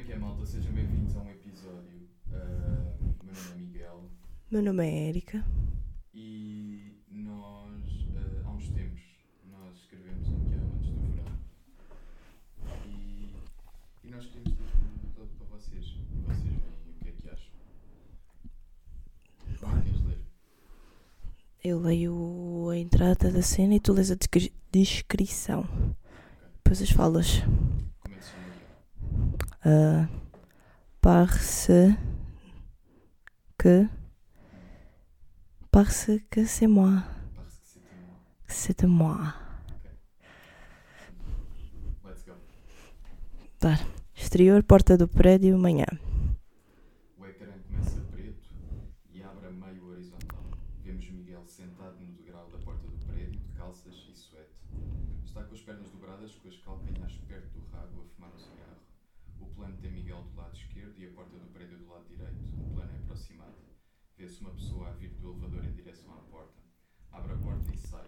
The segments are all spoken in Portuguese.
é que é, malta? Sejam bem-vindos a um episódio. O meu nome é Miguel Meu nome é Érica. e nós, ah, há uns tempos, nós escrevemos um guião antes do verão e, e nós queríamos ter perguntado para vocês. Vocês veem o que é que acham. Vai, queres ler? Eu leio a entrada da cena e tu lês a descri- descrição. Depois as falas. Como é que se chama Ah, parce que. Parce que c'est moi. C'est moi. C'est de moi. Let's go. Exterior, porta do prédio, manhã. O ecrã começa preto e abre a meio horizontal. Vemos Miguel sentado no degrau da porta do prédio, de calças e suéte. Está com as pernas dobradas, com as calcanhares perto do rabo, a fumar um cigarro. O plano tem Miguel do lado esquerdo e a porta do prédio do lado direito. O plano é aproximado. Vê-se uma pessoa a vir do elevador em direção à porta. Abre a porta e sai.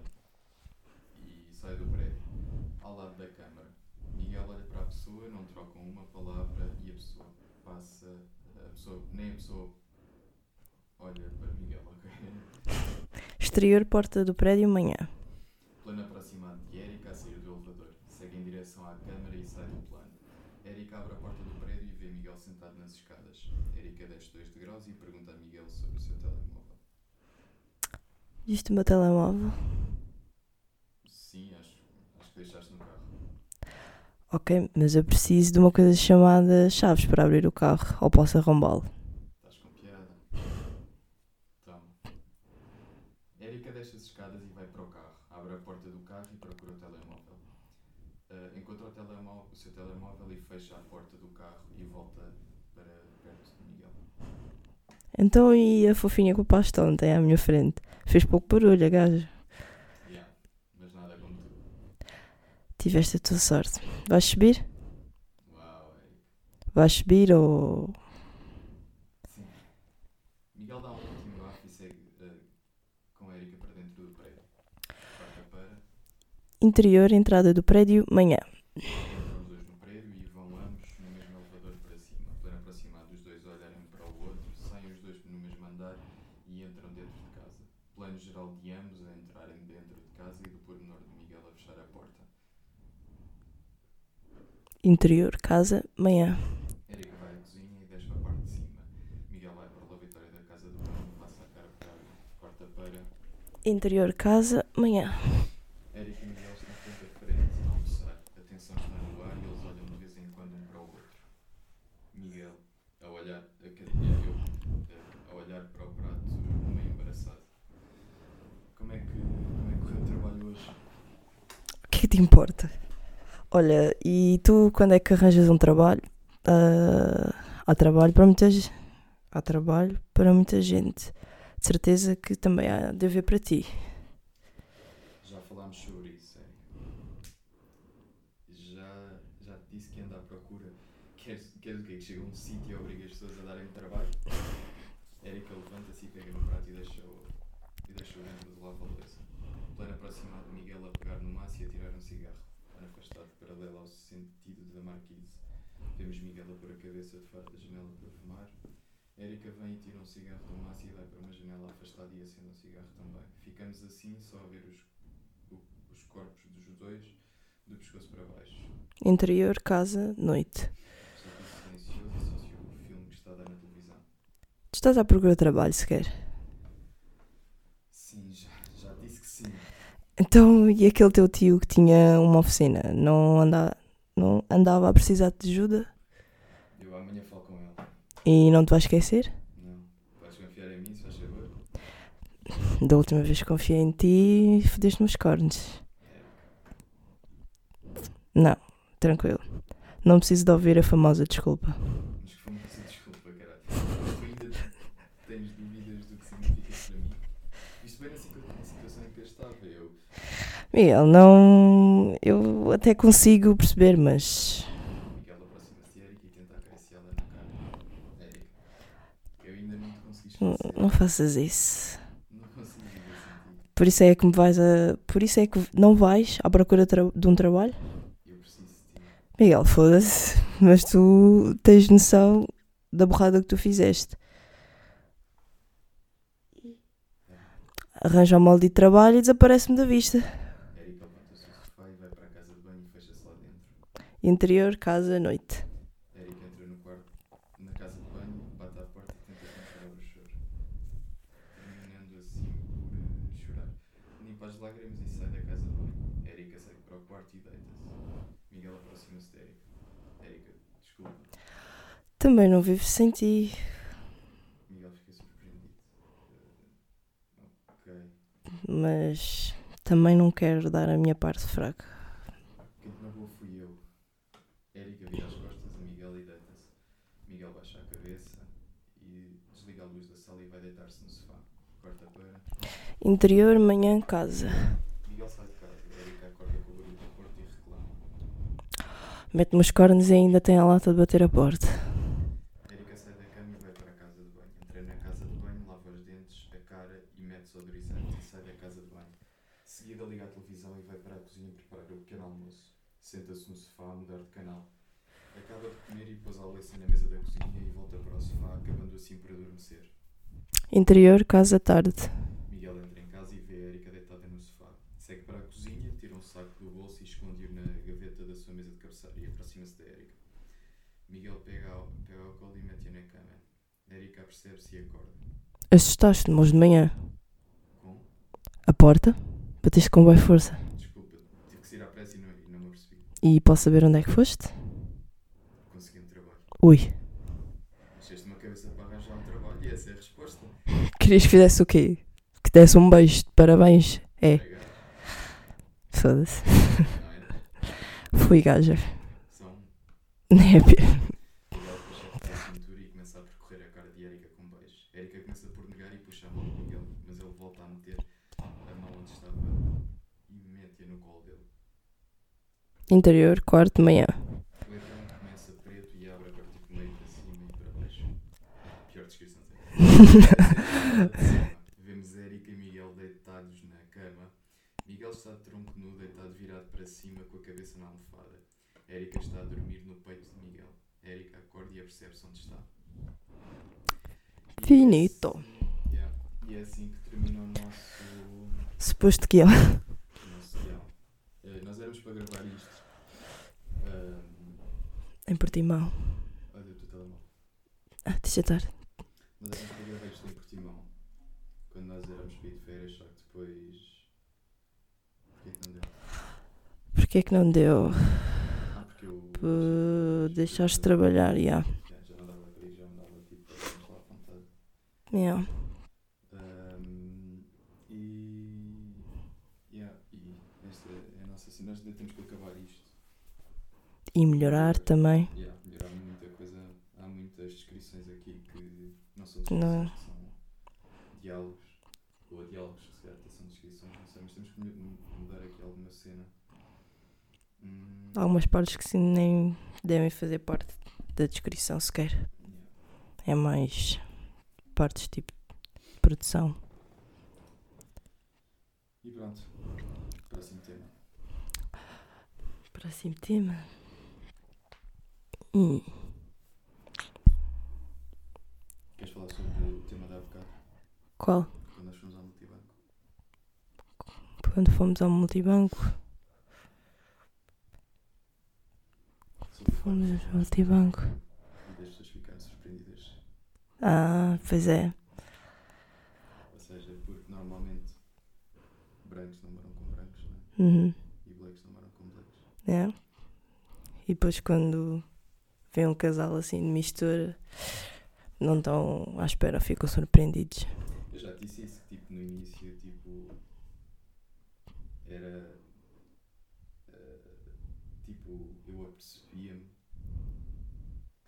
E sai do prédio. Ao lado da câmara. Miguel olha para a pessoa, não trocam uma palavra e a pessoa passa. A pessoa, nem a pessoa olha para Miguel, ok? Exterior, porta do prédio, manhã. Plano aproximado de Erika a sair do elevador. Segue em direção à câmara e sai do plano. Erika abre a porta do prédio e vê Miguel sentado nas escadas. Erika desce dois degraus e pergunta a Miguel sobre o seu telemóvel. Viste o meu telemóvel? Sim, acho, acho que deixaste no carro. Ok, mas eu preciso de uma coisa chamada chaves para abrir o carro. Ou posso arrombá-lo. Estás com piada. Então. Erika desce as escadas e vai para o carro. Abre a porta do carro e procura o telemóvel. Ah, encontra o, telemóvel, o seu telemóvel e fecha a porta do carro e volta para perto de Miguel. Então e a fofinha com o pasto ontem à minha frente? Fez pouco barulho, a gaja. Yeah, mas nada como tu. Tiveste a tua sorte. Vais subir? Uau, Erika. Vais subir ou. Sim. Miguel dá um último bafo e segue ah, com a Erika para dentro do prédio. Para. Interior, entrada do prédio, manhã. Entram os dois no prédio e vão ambos no mesmo elevador para cima. Plano aproximado, os dois olharem um para o outro, saem os dois no mesmo andar e entram dentro de casa. Plano geral de ambos a entrarem dentro de casa e do pormenor de Miguel a fechar a porta. Interior, casa, manhã. Erika vai à cozinha e desce para a parte de cima. Miguel vai para a da casa do passa a cara para para. Interior, casa, manhã. Erika e Miguel estão frente a frente a almoçar. A tensão está no ar e eles olham de vez em quando um para o outro. Miguel, a olhar, a, eu, eh, a olhar para o prato, meio embaraçado. Como é que, como é que correu o trabalho hoje? O que é que te importa? Olha, e tu quando é que arranjas um trabalho? Ah, há trabalho para muita gente. Há trabalho para muita gente. De certeza que também há de haver para ti. Já falámos sobre isso, Erika. Já, já te disse que anda à procura. Queres, queres o quê? Que chega a um sítio e obriga as pessoas a darem trabalho? Erika levanta-se e pega no prato e deixa-o e deixa dentro do lava-louça. Plano aproximado de Miguel a pegar no maço e a tirar um cigarro. Afastado paralelo ao sentido da marquise. Vemos Miguel a pôr a cabeça de fora da janela para fumar. Erika vem e tira um cigarro do maço e vai para uma janela afastada e acende um cigarro também. Ficamos assim só a ver os, os corpos dos dois do pescoço para baixo. Interior, casa, noite. Está tudo silencioso, só se o filme que está a dar na televisão. Tu estás à procura de trabalho sequer. Sim, já, já disse que sim. Então, e aquele teu tio que tinha uma oficina? Não, anda, não andava a precisar de ajuda? Eu amanhã. E não te vais esquecer? Não. Vais confiar em mim, se faz favor? Da última vez que confiei em ti, fodeste-me os cornos. Não, tranquilo. Não preciso de ouvir a famosa desculpa. Mas que coisa, desculpa, caralho. Tu ainda tens dúvidas do que significa para mim? Isto bem na situação em que eu estava. Eu, Miguel, não. Eu até consigo perceber, mas. Miguel aproxima-se de Erika e tenta acariciá-la na cara. Erika, eu ainda não faças isso. Por isso é que me vais a. Por isso é que não vais à procura de um trabalho? Miguel, foda-se. mas tu tens noção da borrada que tu fizeste. Arranja o molde de trabalho e desaparece-me da vista. Érica levanta-se do sofá e vai para a casa de banho e fecha-se lá dentro. Interior, casa, noite. Érica entra no quarto, na casa de banho, bate à porta e tenta controlar o choro. Terminando assim por eh, chorar. Limpa as lágrimas e sai da casa de banho. Érica segue para o quarto e deita-se. Miguel aproxima-se de Érica. Érica, desculpa. Também não vivo sem ti. Mas também não quero dar a minha parte fraca. Te magoou fui eu. Érica as costas a Miguel e deita-se. Miguel baixa a cabeça e desliga a luz da sala e vai deitar-se no sofá. Corta para. Interior, manhã, casa. Miguel sai de casa. Érica acorda com o barulho da porta e reclama. Mete-me os cornos e ainda tem a lata de bater a porta. Érica sai da cama e vai para a casa de banho. Entra na casa de banho, dentes, a cara e mete-se odorizante e sai da casa de banho. Seguida liga a televisão e vai para a cozinha preparar o pequeno almoço. Senta-se no sofá a mudar de canal. Acaba de comer e pôs a Alice na mesa da cozinha e volta para o sofá, acabando assim por adormecer. Interior, casa, tarde. Miguel entra em casa e vê a Erika deitada no sofá. Segue para a cozinha, tira um saco do bolso e esconde-o na gaveta da sua mesa de cabeceira e aproxima-se da Erika. Miguel pega ao, pega ao colo e mete-a na cama. Erika percebe-se e acorda. Assustaste-me hoje de manhã. A porta? Bateste com boa força. Desculpa, tive que sair à pressa e não, e não me apercebi. E posso saber onde é que foste? Consegui um trabalho. Ui. Encheste uma cabeça para arranjar um trabalho e essa é a resposta. Querias que fizesse o quê? Que desse um beijo de parabéns. É, foda-se. É? Fui gaja. São. Nem é pi- Miguel puxa a cintura e começa a percorrer a cara de Erika com beijos. Erika começa por negar e puxa a mão de Miguel, mas ele volta a meter a mão onde estava e mete-a no colo dele. Interior, quarto, manhã. O ecrã começa preto e abre a partir do meio para cima e para baixo. Pior descrição sempre. Vemos Erika e Miguel deitados na cama. Miguel está de tronco nu, deitado virado para cima com a cabeça na almofada. Erika está a dormir no peito de Miguel. Erika acorda e apercebe-se onde está. E Finito. Yeah. E é assim que Suposto que eu. o nosso guião. Eh, nós éramos para gravar isto. Ahm, Em Portimão. olha o teu telemóvel. Ah, deixa estar. Nós éramos para gravar isto em Portimão. Quando nós éramos para ir de férias, só que depois. Porquê que não deu? Porquê que não deu? Ah, porque eu. Uh, deixaste de trabalhar, já. Já, já não dava para ir, já não dava tipo. Yeah. Ahm, e. Yeah, e esta é a nossa cena. Nós ainda temos que acabar isto. E melhorar também. Yeah, melhorar muita coisa. Há muitas descrições aqui que não são Não. descrições, que são diálogos. Ou diálogos, se calhar até são descrições, não sei, mas temos que mu- mudar aqui alguma cena. Hum, Algumas partes que sim, nem devem fazer parte da descrição sequer. yeah. É mais partes tipo de produção. E pronto. Próximo tema. Próximo tema. Hum. Queres falar sobre o tema da bocado? Qual? Quando nós fomos ao multibanco? Quando fomos ao multibanco. Fomos ao multibanco. e das pessoas ficarem surpreendidas. Ah, pois é. Ou seja, porque normalmente brancos namoram com brancos né? Uhum. e blacks namoram com blacks. É. E depois quando vem um casal assim de mistura, não estão à espera, ficam surpreendidos. Eu já disse isso, que tipo, no início, tipo, era, eh, tipo, eu apercebia-me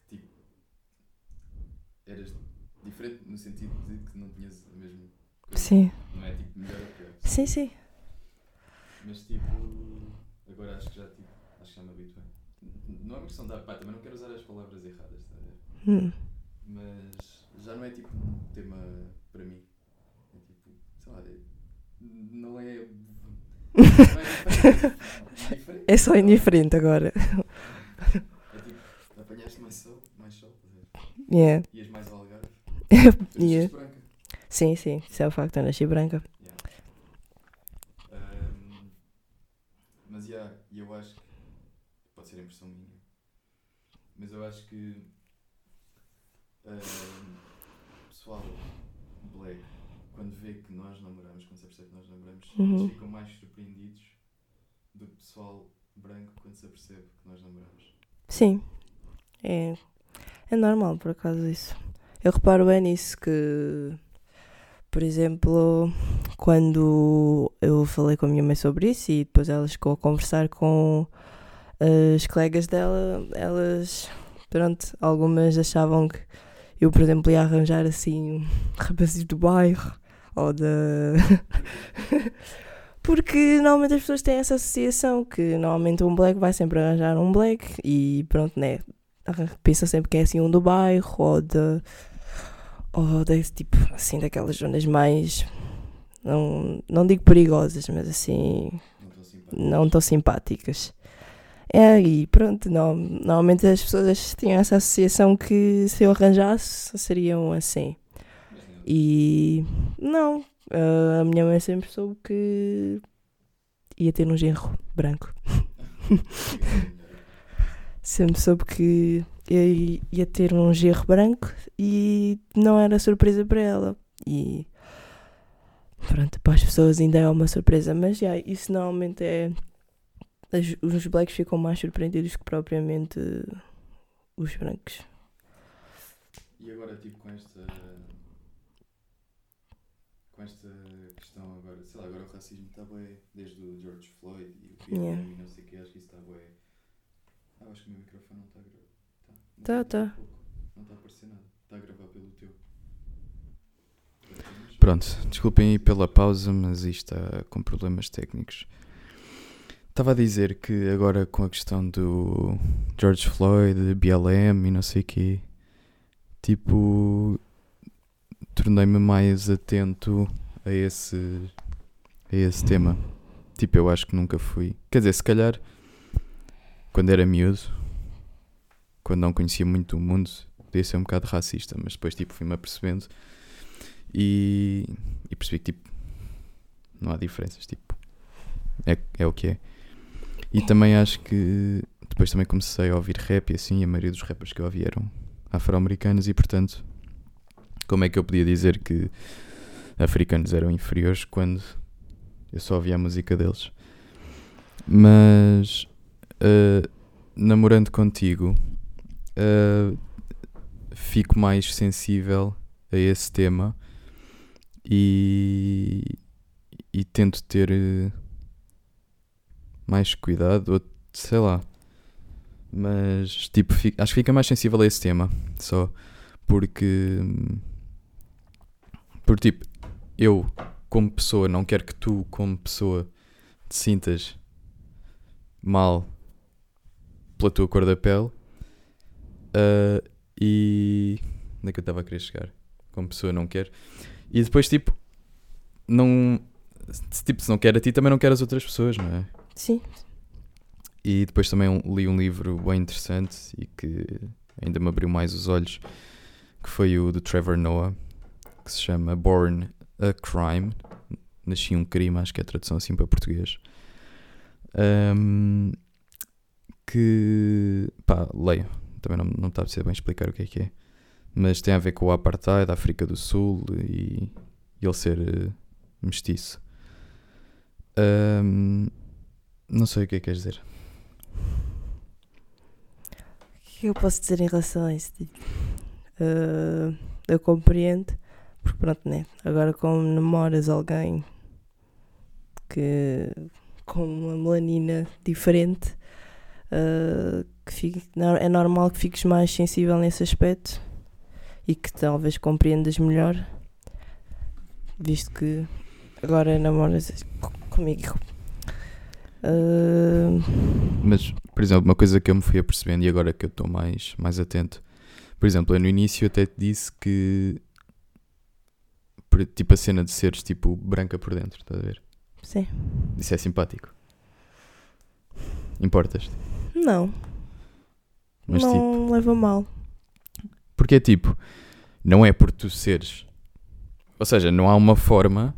que, tipo, eras diferente no sentido de que não tinhas a mesma coisa. Sim. Não é, tipo, melhor ou pior. Sim, sim. Mas, tipo, agora acho que já, tipo, acho que já me habituei. N- Não é uma questão da pá, também não quero usar as palavras erradas, está a ver? Hum. Mas já não é tipo um tema para mim. É tipo, sei lá, não é. Não é diferente. É só indiferente agora. É tipo, Vieste mais sol, mais sol, a ver? Yeah. Ias mais ao Algarve. Yeah. branca. Sim, sim, isso é o facto, eu nasci branca. Yeah. Ahm, mas yeah, e eu acho que pode ser impressão minha, mas eu acho que ahm, pessoal black quando vê que nós namoramos, quando se apercebe que nós namoramos, Uhum. eles ficam mais surpreendidos do que pessoal branco quando se apercebe que nós namoramos. Sim, é, é normal por acaso isso. Eu reparo bem nisso que, por exemplo, quando eu falei com a minha mãe sobre isso e depois ela chegou a conversar com as colegas dela, elas, pronto, algumas achavam que eu, por exemplo, ia arranjar assim rapazes do bairro ou da. Porque normalmente as pessoas têm essa associação que normalmente um black vai sempre arranjar um black e pronto, né? Pensa sempre que é assim um do bairro ou de. ou desse tipo, assim, daquelas zonas mais. Não, não digo perigosas, mas assim. Não estou simpático. não tão simpáticas. É, e pronto, não, normalmente as pessoas tinham essa associação que se eu arranjasse seriam assim. E não, ah, a minha mãe sempre soube que ia ter um genro branco. Sempre soube que eu ia ter um genro branco e não era surpresa para ela. E pronto, para as pessoas ainda é uma surpresa, mas já, isso normalmente é. As- os blacks ficam mais surpreendidos que propriamente os brancos. E agora, tipo, com esta. Com esta questão agora, sei lá, agora o racismo está bem, desde o George Floyd e o BLM Yeah. e não sei o que, acho que isso está bem. Ah, acho que o meu microfone não está a gravar. Tá, Tá, Não tá. um. Não está a aparecer nada. Está a gravar pelo teu. Pronto, desculpem aí pela pausa, mas isto está com problemas técnicos. Estava a dizer que agora com a questão do George Floyd, BLM e não sei o quê, tipo, tornei-me mais atento a esse, a esse tema. Tipo, eu acho que nunca fui. Quer dizer, se calhar, quando era miúdo, quando não conhecia muito o mundo, podia ser um bocado racista, mas depois, tipo, fui-me apercebendo e, e percebi que tipo não há diferenças, tipo é, é o que é. E também acho que depois também comecei a ouvir rap e assim, a maioria dos rappers que eu ouvi eram afro-americanos e portanto como é que eu podia dizer que africanos eram inferiores quando eu só ouvia a música deles? Mas eh, namorando contigo eh, fico mais sensível a esse tema e, e tento ter eh, mais cuidado, ou sei lá. Mas tipo, fi- acho que fica mais sensível a esse tema, só porque por tipo, eu como pessoa não quero que tu como pessoa te sintas mal pela tua cor da pele ah, e onde é que eu estava a querer chegar? Como pessoa não quero. E depois tipo não tipo, se não quer a ti também não quer as outras pessoas, não é? Sim, E depois também um- li um livro bem interessante e que ainda me abriu mais os olhos, que foi o do Trevor Noah, que se chama Born a Crime. Nasci um crime, acho que é a tradução assim para português. Ahm, que pá, leio. Também não, não está a ser bem explicar o que é que é. Mas tem a ver com o apartheid da África do Sul e, e ele ser eh, mestiço. Ahm, não sei o que é que queres dizer. o que eu posso dizer em relação a isso? Ah, eu compreendo, porque pronto, né? Agora, como namoras alguém que com uma melanina diferente, ah, que fique- é normal que fiques mais sensível nesse aspecto e que talvez compreendas melhor, visto que agora namoras co- comigo. Ah, Mas, por exemplo, uma coisa que eu me fui apercebendo e agora que eu estou mais, mais atento, por exemplo, eu no início até te disse que tipo a cena de seres tipo branca por dentro, estás a ver? sim. Isso é simpático. Importas? Não. Mas tipo, não leva mal. porque é tipo, não é por tu seres. Ou seja, não há uma forma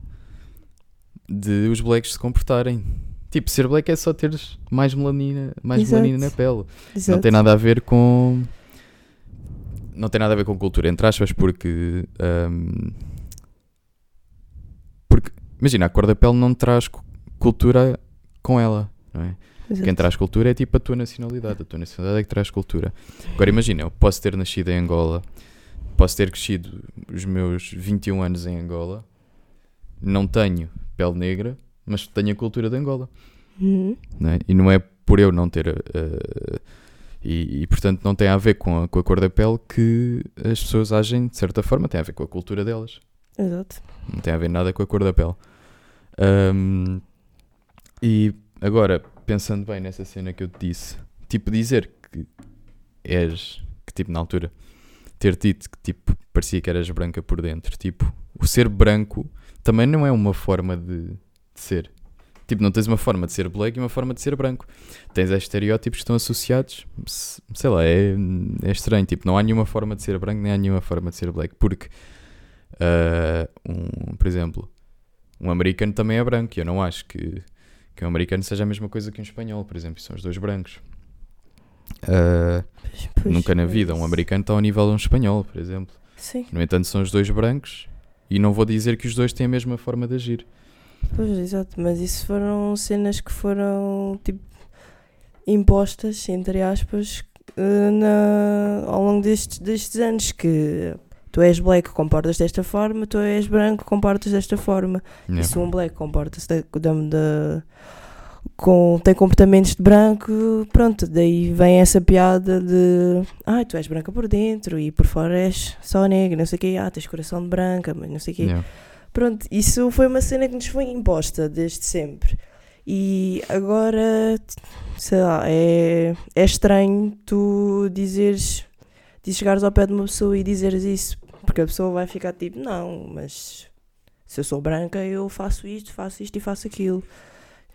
de os blacks se comportarem. Tipo, ser black é só teres mais melanina, mais Exato. melanina na pele. Não Exato. tem nada a ver com. Não tem nada a ver com cultura, entre aspas, porque. ahm, porque, imagina, a cor da pele não traz cu- cultura com ela, não é? Exato. Quem traz cultura é tipo a tua nacionalidade. A tua nacionalidade é que traz cultura. Agora imagina, eu posso ter nascido em Angola, posso ter crescido os meus 21 anos em Angola, não tenho pele negra, mas tenho a cultura de Angola. Uhum. não é? E não é por eu não ter. eh, e, e, portanto não tem a ver com a, com a cor da pele que as pessoas agem de certa forma, tem a ver com a cultura delas. Exato. Não tem a ver nada com a cor da pele. Ahm, e agora, pensando bem nessa cena que eu te disse, tipo, dizer que és, que tipo, na altura, ter dito que tipo, parecia que eras branca por dentro, tipo, o ser branco também não é uma forma de, de ser. Tipo, não tens uma forma de ser black e uma forma de ser branco. Tens estereótipos que estão associados, se- sei lá, é, é estranho. Tipo, não há nenhuma forma de ser branco, nem há nenhuma forma de ser black. Porque, ah, um, por exemplo, um americano também é branco. E eu não acho que, que um americano seja a mesma coisa que um espanhol, por exemplo. São os dois brancos. Pois, pois, nunca na é vida um americano está ao nível de um espanhol, por exemplo. Sim, No entanto, são os dois brancos. E não vou dizer que os dois têm a mesma forma de agir. Pois, exato. Mas isso foram cenas que foram, tipo, impostas, entre aspas, eh, na, ao longo destes, destes anos. Que tu és black, comportas desta forma, tu és branco, comportas desta forma. Yeah. E se um black comporta-se da, com, tem comportamentos de branco, pronto, daí vem essa piada de ai, tu és branca por dentro e por fora és só negra, não sei o quê, ah, tens coração de branca, mas não sei o quê. Yeah. Pronto, isso foi uma cena que nos foi imposta desde sempre. E agora, sei lá, é, é estranho tu dizeres, de chegares ao pé de uma pessoa e dizeres isso, porque a pessoa vai ficar tipo, não, mas se eu sou branca eu faço isto, faço isto e faço aquilo.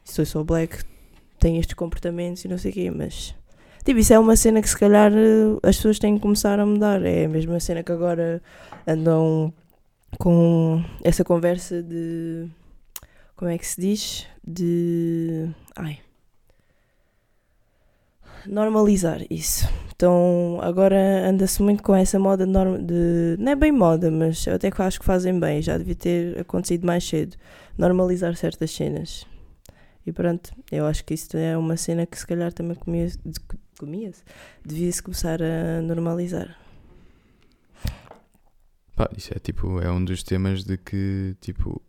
Se eu sou black tenho estes comportamentos e não sei o quê, mas... Tipo, isso é uma cena que se calhar eh, as pessoas têm que começar a mudar. É a mesma cena que agora andam com essa conversa de. Como é que se diz? De. Ai. Normalizar isso. Então agora anda-se muito com essa moda de. Não é bem moda, mas eu até que acho que fazem bem. Já devia ter acontecido mais cedo. Normalizar certas cenas. E pronto, eu acho que isso é uma cena que se calhar também comia, comia-se. Devia-se começar a normalizar. Pá, isso é tipo, é um dos temas de que, tipo.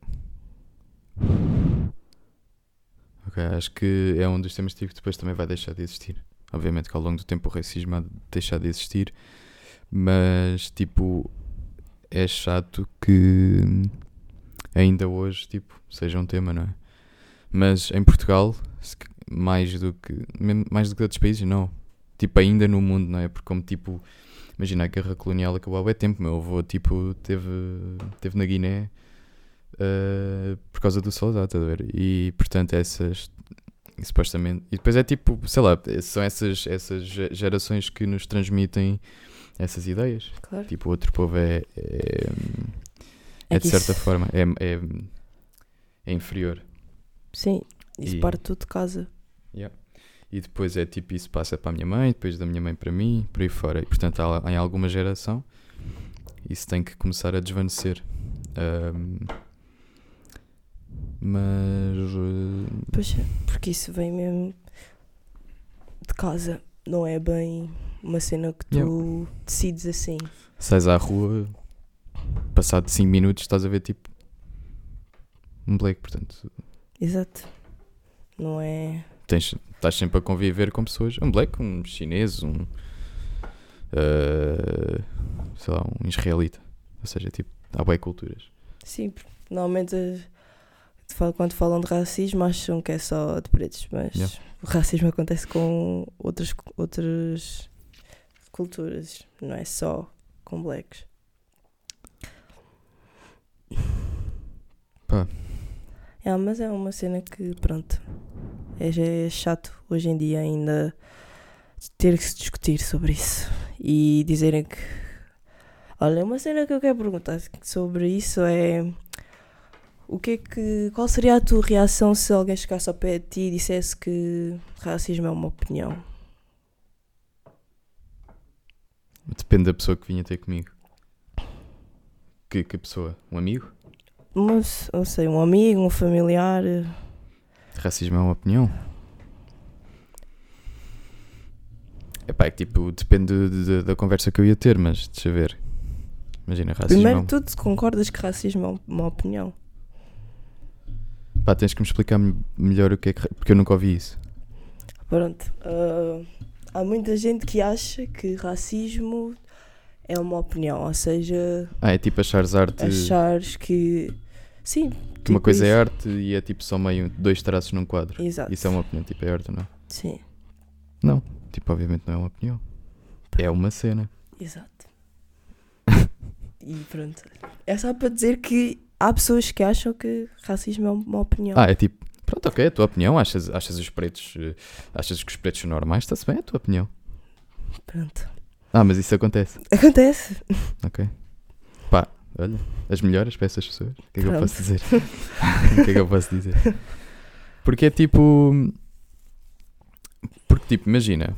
Ok, acho que é um dos temas tipo, que depois também vai deixar de existir. Obviamente que ao longo do tempo o racismo há de deixar de existir, mas tipo, é chato que ainda hoje, tipo, seja um tema, não é? Mas em Portugal, mais do que mais do que outros países, não. Tipo, ainda no mundo, não é? Porque como tipo, imagina a guerra colonial acabou há bué tempo, meu avô tipo teve, teve na Guiné eh, por causa do soldado, a ver? E portanto essas e supostamente e depois é tipo, sei lá, são essas, essas ge- gerações que nos transmitem essas ideias. Claro. Tipo, o outro povo é, é, é É de certa forma é, é, é inferior. Sim, isso E- parte tudo de casa. E depois é tipo, isso passa para a minha mãe, depois da minha mãe para mim, por aí fora. E portanto, em alguma geração, isso tem que começar a desvanecer. Ahm, mas. eh, Pois é, porque isso vem mesmo de casa. Não é bem uma cena que tu decides assim. sais à rua, passado 5 minutos, estás a ver tipo. Um black, portanto. Exato. Não é. Tens, estás sempre a conviver com pessoas. Um black, um chinês, um. eh, sei lá, um israelita. Ou seja, tipo, há bem culturas. Sim, normalmente quando falam de racismo acham que é só de pretos, mas Yeah. o racismo acontece com outras, outras culturas, não é só com blacks. Pá. É, mas é uma cena que, pronto, é, é chato hoje em dia ainda ter que se discutir sobre isso e dizerem que. Olha, uma cena que eu quero perguntar sobre isso é. O que é que. Qual seria a tua reação se alguém chegasse ao pé de ti e dissesse que racismo é uma opinião? Depende da pessoa que vinha ter comigo. Que, que pessoa? Um amigo? Mas, não sei, um amigo, um familiar. Racismo é uma opinião? Epá, é que tipo, depende de- de- da conversa que eu ia ter, mas deixa ver. Imagina, racismo é Primeiro de tudo, concordas que racismo é um- uma opinião? Pá, tens que me explicar me- melhor o que é que... Porque eu nunca ouvi isso. Pronto. ah, há muita gente que acha que racismo é uma opinião, ou seja, Ah, é tipo achares arte... achares que. Sim. Que uma tipo coisa é isso. arte e é tipo só meio dois traços num quadro. Exato. Isso é uma opinião, tipo, é arte ou não? Sim, Tipo, obviamente não é uma opinião. É uma cena. exato. e pronto. É só para dizer que há pessoas que acham que racismo é uma opinião. Ah, é tipo, pronto, ok, é a tua opinião. Achas, achas os pretos, eh, achas que os pretos são normais? Está-se bem, é a tua opinião. Pronto. Ah, mas isso acontece. Acontece. Ok. Olha, as melhores para essas pessoas. O que é que eu Pronto. posso dizer? o que é que eu posso dizer? Porque é tipo. Porque, tipo, imagina,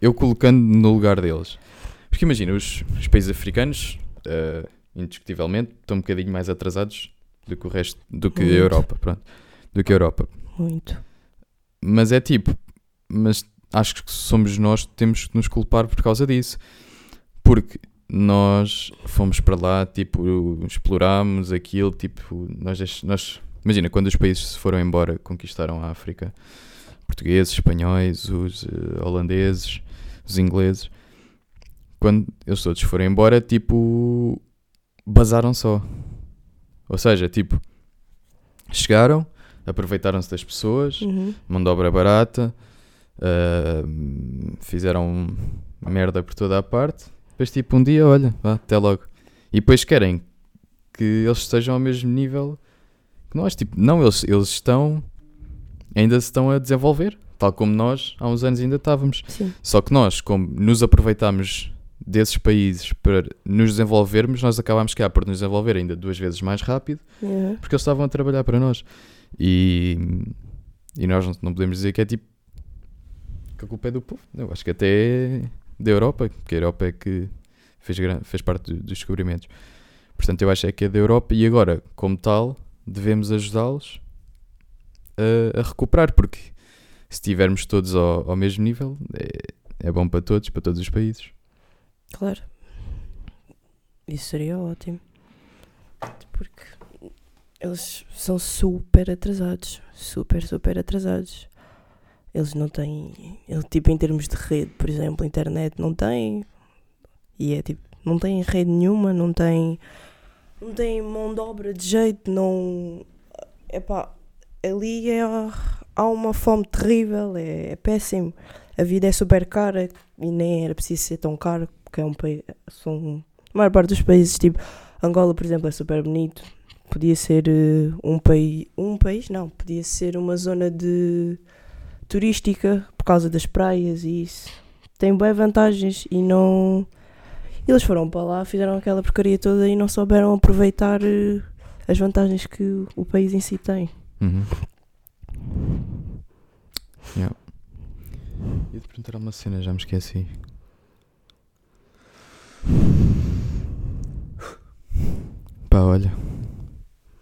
eu colocando no lugar deles. Porque imagina, os, os países africanos, eh, indiscutivelmente, estão um bocadinho mais atrasados do que o resto, do que a Muito. Europa, pronto. Do que a Europa. Muito. Mas é tipo, mas acho que somos nós que temos que nos culpar por causa disso. Porque nós fomos para lá, tipo, explorámos aquilo, tipo, nós, nós imagina, quando os países se foram embora, conquistaram a África, portugueses, espanhóis, os eh, holandeses, os ingleses, quando eles todos foram embora, tipo, basaram só. Ou seja, tipo, chegaram, aproveitaram-se das pessoas, Uhum. mão de obra barata, ah, fizeram merda por toda a parte. Depois, tipo, um dia, olha, vá, até logo. E depois querem que eles estejam ao mesmo nível que nós. Tipo, não, eles, eles estão, ainda se estão a desenvolver, tal como nós há uns anos ainda estávamos. Sim. Só que nós, como nos aproveitámos desses países para nos desenvolvermos, nós acabámos cá por nos desenvolver ainda duas vezes mais rápido porque eles estavam a trabalhar para nós. E, e nós não, não podemos dizer que é tipo que a culpa é do povo. Eu acho que até é da Europa, porque a Europa é que fez, fez parte do- dos descobrimentos. Portanto, eu acho é que é da Europa e agora, como tal, devemos ajudá-los a, a recuperar, porque se estivermos todos ao, ao mesmo nível, é, é bom para todos, para todos os países. Claro. Isso seria ótimo. Porque eles são super atrasados. Super, super atrasados. Eles não têm. Ele, tipo, em termos de rede, por exemplo, internet não tem. E é tipo. Não tem rede nenhuma, não tem. Não tem mão de obra de jeito, não. Epá, ali é, há uma fome terrível, é, é péssimo. A vida é super cara e nem era preciso ser tão caro, porque é um país. São, a maior parte dos países, tipo Angola, por exemplo, é super bonito. Podia ser eh, um país. Um país? Não, podia ser uma zona de turística por causa das praias e isso. Tem boas vantagens e não. Eles foram para lá, fizeram aquela porcaria toda e não souberam aproveitar eh, as vantagens que o- o país em si tem. Uhum. Yeah. Ia te perguntar uma cena, já me esqueci. Pá, olha.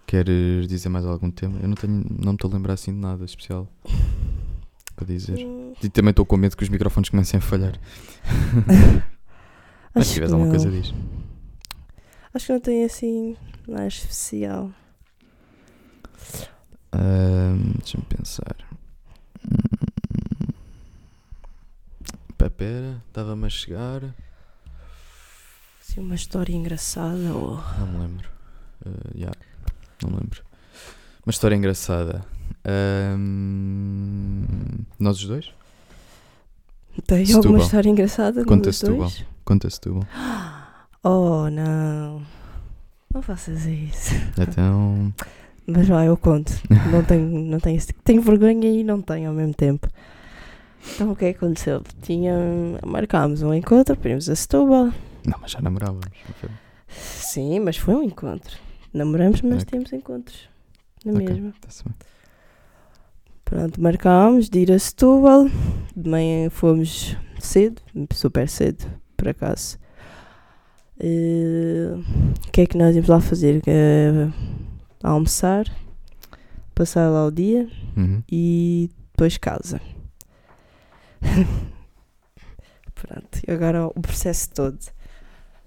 Queres dizer mais algum tema? Eu não tenho, não me estou a lembrar assim de nada especial para dizer. Hum, E também estou com medo que os microfones comecem a falhar. Mas se acho tiveres que alguma coisa, não. diz. Acho que não tem assim nada especial. Ahm, Deixa-me pensar. Pá, pera, estava-me a chegar. Assim, uma história engraçada ou. Não me lembro. Uh, yeah, não me lembro. Uma história engraçada. Ahm, nós os dois? Tem Setúbal. alguma história engraçada Conta nos Setúbal. dois? Conta-se tu. Oh, não. Não faças isso. Então. Mas vai, eu conto. Não tenho, não tenho, tenho vergonha e não tenho ao mesmo tempo. Então o que é que aconteceu? Tinha, marcámos um encontro, primos a Setúbal. Não, mas já namorávamos. Sim, mas foi um encontro. Namoramos, mas Ok. temos encontros. Na Ok. mesma. Bem. Pronto, marcámos de ir a Setúbal. De manhã fomos cedo, super cedo, por acaso. Eh, O que é que nós íamos lá fazer? Eh, almoçar, passar lá o dia Uhum. e depois casa. Pronto, e agora o processo todo.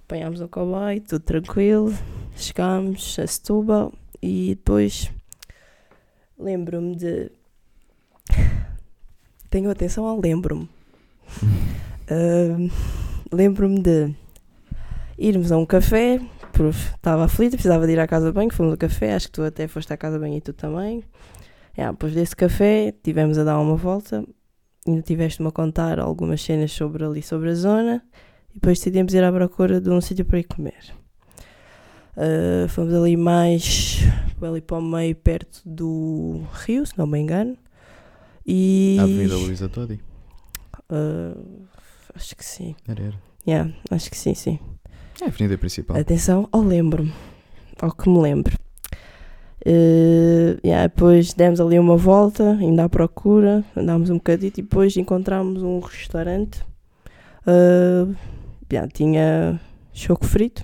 Apanhámos um comboio, tudo tranquilo, chegámos a Setúbal e depois lembro-me de. Tenho atenção ao lembro-me. Ahm, lembro-me de irmos a um café, estava aflita, precisava de ir à casa de banho, fomos ao café, acho que tu até foste à casa de banho e tu também. Yeah, depois desse café, tivemos a dar uma volta, ainda tiveste-me a contar algumas cenas sobre ali, sobre a zona, e depois decidimos ir à procura de um sítio para ir comer. Ah, fomos ali mais, ali para o meio, perto do rio, se não me engano, e... Avenida Luísa Todi. ah, acho que sim. Era, era. Yeah, acho que sim, sim. É a avenida principal. Atenção ao lembro-me, ao que me lembro. Eh, yeah, depois demos ali uma volta, ainda à procura, andámos um bocadito e depois encontramos um restaurante. Eh, yeah, tinha choco frito,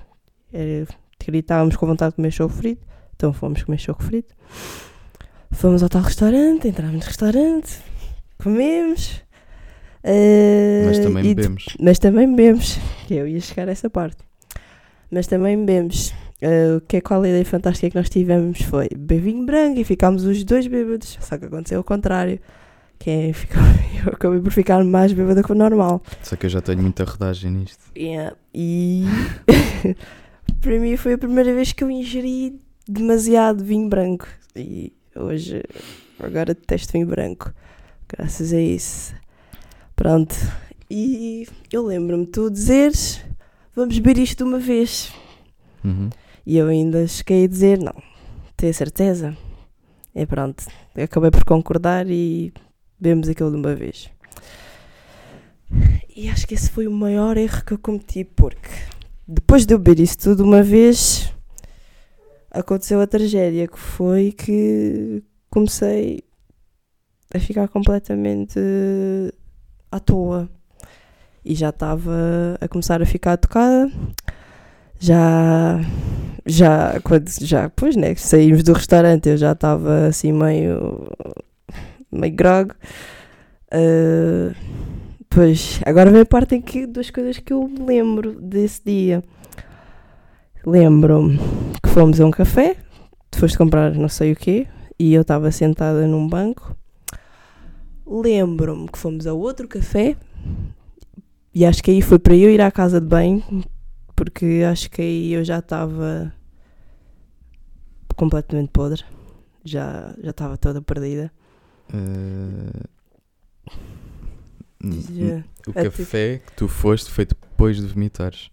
estávamos com vontade de comer choco frito, então fomos comer choco frito. Fomos ao tal restaurante, entramos no restaurante, comemos. eh, Mas também bebemos. mas também bebemos. Que eu ia chegar a essa parte. Mas também bebemos. Ah, o que é qual a ideia fantástica que nós tivemos foi beber vinho branco e ficámos os dois bêbados. Só que aconteceu o contrário. Que é, ficar- eu acabei por ficar mais bêbada que o normal. Só que eu já tenho muita rodagem nisto. Yeah. E para mim foi a primeira vez que eu ingeri demasiado vinho branco. E hoje, agora detesto vinho branco. Graças a isso. Pronto. E eu lembro-me tu dizeres: vamos beber isto de uma vez. Uhum. E eu ainda cheguei a dizer: não, tenho certeza. E pronto, acabei por concordar e bebemos aquilo de uma vez. E acho que esse foi o maior erro que eu cometi, porque depois de eu beber isso tudo de uma vez, aconteceu a tragédia, que foi que comecei a ficar completamente à toa. E já estava a começar a ficar tocada. Já já quando já pois né saímos do restaurante eu já estava assim meio meio grog Ah, pois agora vem a parte em que duas coisas que eu me lembro desse dia lembro-me que fomos a um café tu foste comprar não sei o quê e eu estava sentada num banco lembro-me que fomos a outro café e acho que aí foi para eu ir à casa de banho porque acho que aí eu já estava completamente podre. Já já estava toda perdida. Já- O É café que tu foste foi depois de vomitares.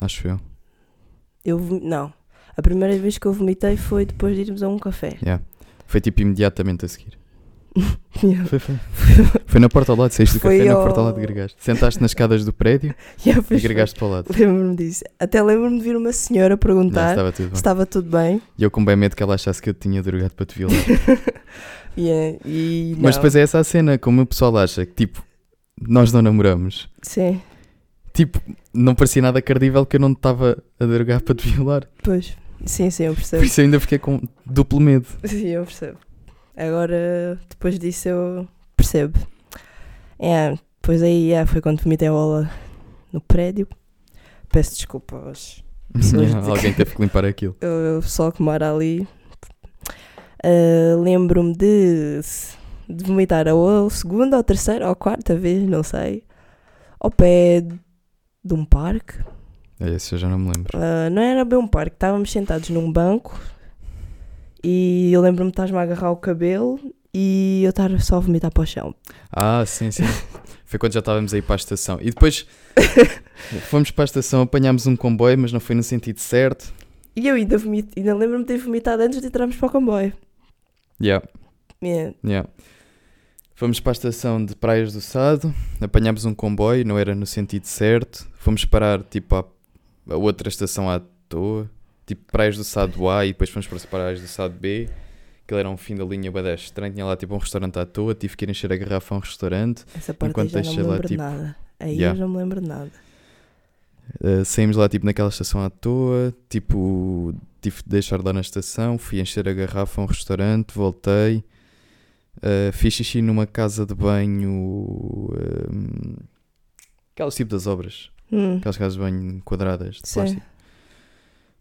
Acho eu. Eu vom- não. A primeira vez que eu vomitei foi depois de irmos a um café. Yeah. Foi tipo imediatamente a seguir. Yeah. Foi, foi. Foi na porta ao lado, saíste do Foi café na ao- porta ao lado gregaste. Sentaste nas escadas do prédio Yeah, e gregaste para o lado. Lembro-me disso. Até lembro-me de vir uma senhora perguntar estava tudo se bem. estava tudo bem. E eu com bem medo que ela achasse que eu tinha drogado para te violar. Yeah, e Mas não. depois é essa a cena, como o pessoal acha que tipo, nós não namoramos. Sim, Tipo, não parecia nada credível que eu não te estava a drogar para te violar. pois. Sim, sim, eu Por percebo. isso eu ainda fiquei com duplo medo. Sim, eu percebo. Agora, depois disso, eu percebo. É, depois aí é, foi quando vomitei a bola no prédio. Peço desculpa aos Alguém teve que limpar aquilo. o pessoal que mora ali. Ah, Lembro-me de, de vomitar a ou segunda, ou terceira, ou quarta vez, não sei, ao pé de um parque. É, Esse eu já não me lembro. Ah, não era bem um parque, estávamos sentados num banco e eu lembro-me de estás-me a agarrar o cabelo e eu estar só a vomitar para o chão. Ah, sim, sim. Foi quando já estávamos aí para a estação. E depois fomos para a estação, apanhámos um comboio, mas não foi no sentido certo. E eu ainda, ainda lembro-me de ter vomitado antes de entrarmos para o comboio. Yeah, Yeah. yeah. Fomos para a estação de Praias do Sado, apanhámos um comboio, não era no sentido certo. Fomos parar tipo à, a outra estação à toa, tipo Praias do Sado A e depois fomos para as Praias do Sado B. Aquilo era um fim da linha badé estranho, tinha lá tipo um restaurante à toa, tive que ir encher a garrafa a um restaurante. Essa parte Enquanto aí já não me lá, lembro tipo, nada. Aí yeah. eu não me lembro de nada. Uh, saímos lá tipo naquela estação à toa, tipo, tive de deixar lá na estação, fui encher a garrafa a um restaurante, voltei, uh, fiz xixi numa casa de banho, um, aquelas tipo das obras, Hum, aquelas casas de banho quadradas de Sim. plástico.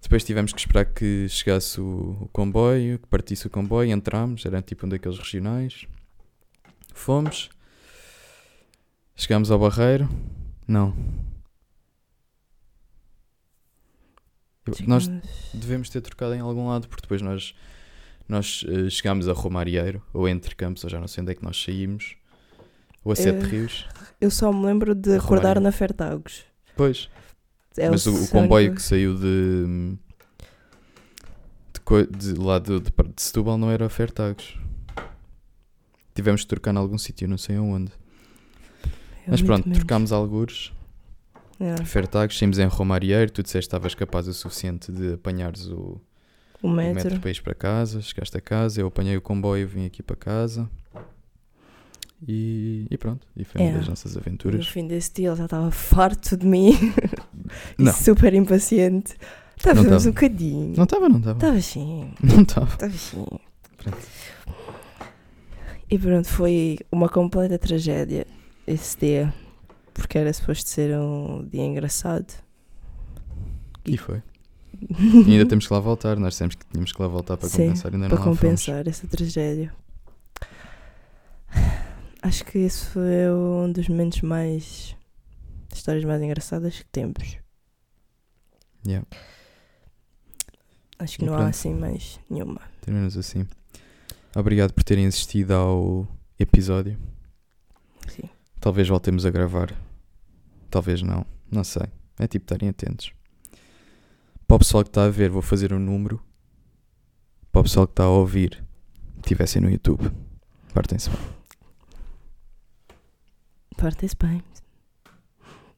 Depois tivemos que esperar que chegasse o, o comboio, que partisse o comboio, entramos, era tipo um daqueles regionais. Fomos. Chegámos ao Barreiro. Não. Eu- Nós chegamos- devemos ter trocado em algum lado, porque depois nós, nós eh, chegámos a Romarieiro, ou entre Campos, ou já não sei onde é que nós saímos, ou a Sete Eh, Rios. Eu só me lembro de acordar na Fertagos. Pois, É mas o, o comboio que saiu de, de, de lá de, de, de Setúbal não era a Fertagos. Tivemos de trocar em algum sítio, não sei aonde. É Mas pronto, menos. trocámos algures. É, Fertagos, saímos em Romarieiro. Tu disseste que estavas capaz o suficiente de apanhares o, O o metro. metro para ir para casa. Chegaste a casa, eu apanhei o comboio, vim aqui para casa. E, e pronto, e foi uma É. das nossas No aventuras. fim desse dia ele já estava farto de mim e super impaciente. Estávamos um bocadinho. Não estava, não estava. Estava assim. Não estava. Estava assim. Pronto. E pronto, foi uma completa tragédia esse dia. Porque era suposto ser um dia engraçado. E foi. E ainda temos que lá voltar. Nós dissemos que tínhamos que lá voltar para Sim, compensar. Ainda para não fomos. compensar essa tragédia. Acho que esse foi um dos momentos mais. histórias mais engraçadas que temos. Yeah, Acho que E não há pronto. assim mais nenhuma. terminamos assim. Obrigado por terem assistido ao episódio. Sim. Talvez voltemos a gravar. Talvez não. Não sei. É tipo estarem atentos. Para o pessoal que está a ver, vou fazer um número. Para o pessoal que está a ouvir, tivessem no YouTube. Partem-se bem. Partem-se bem.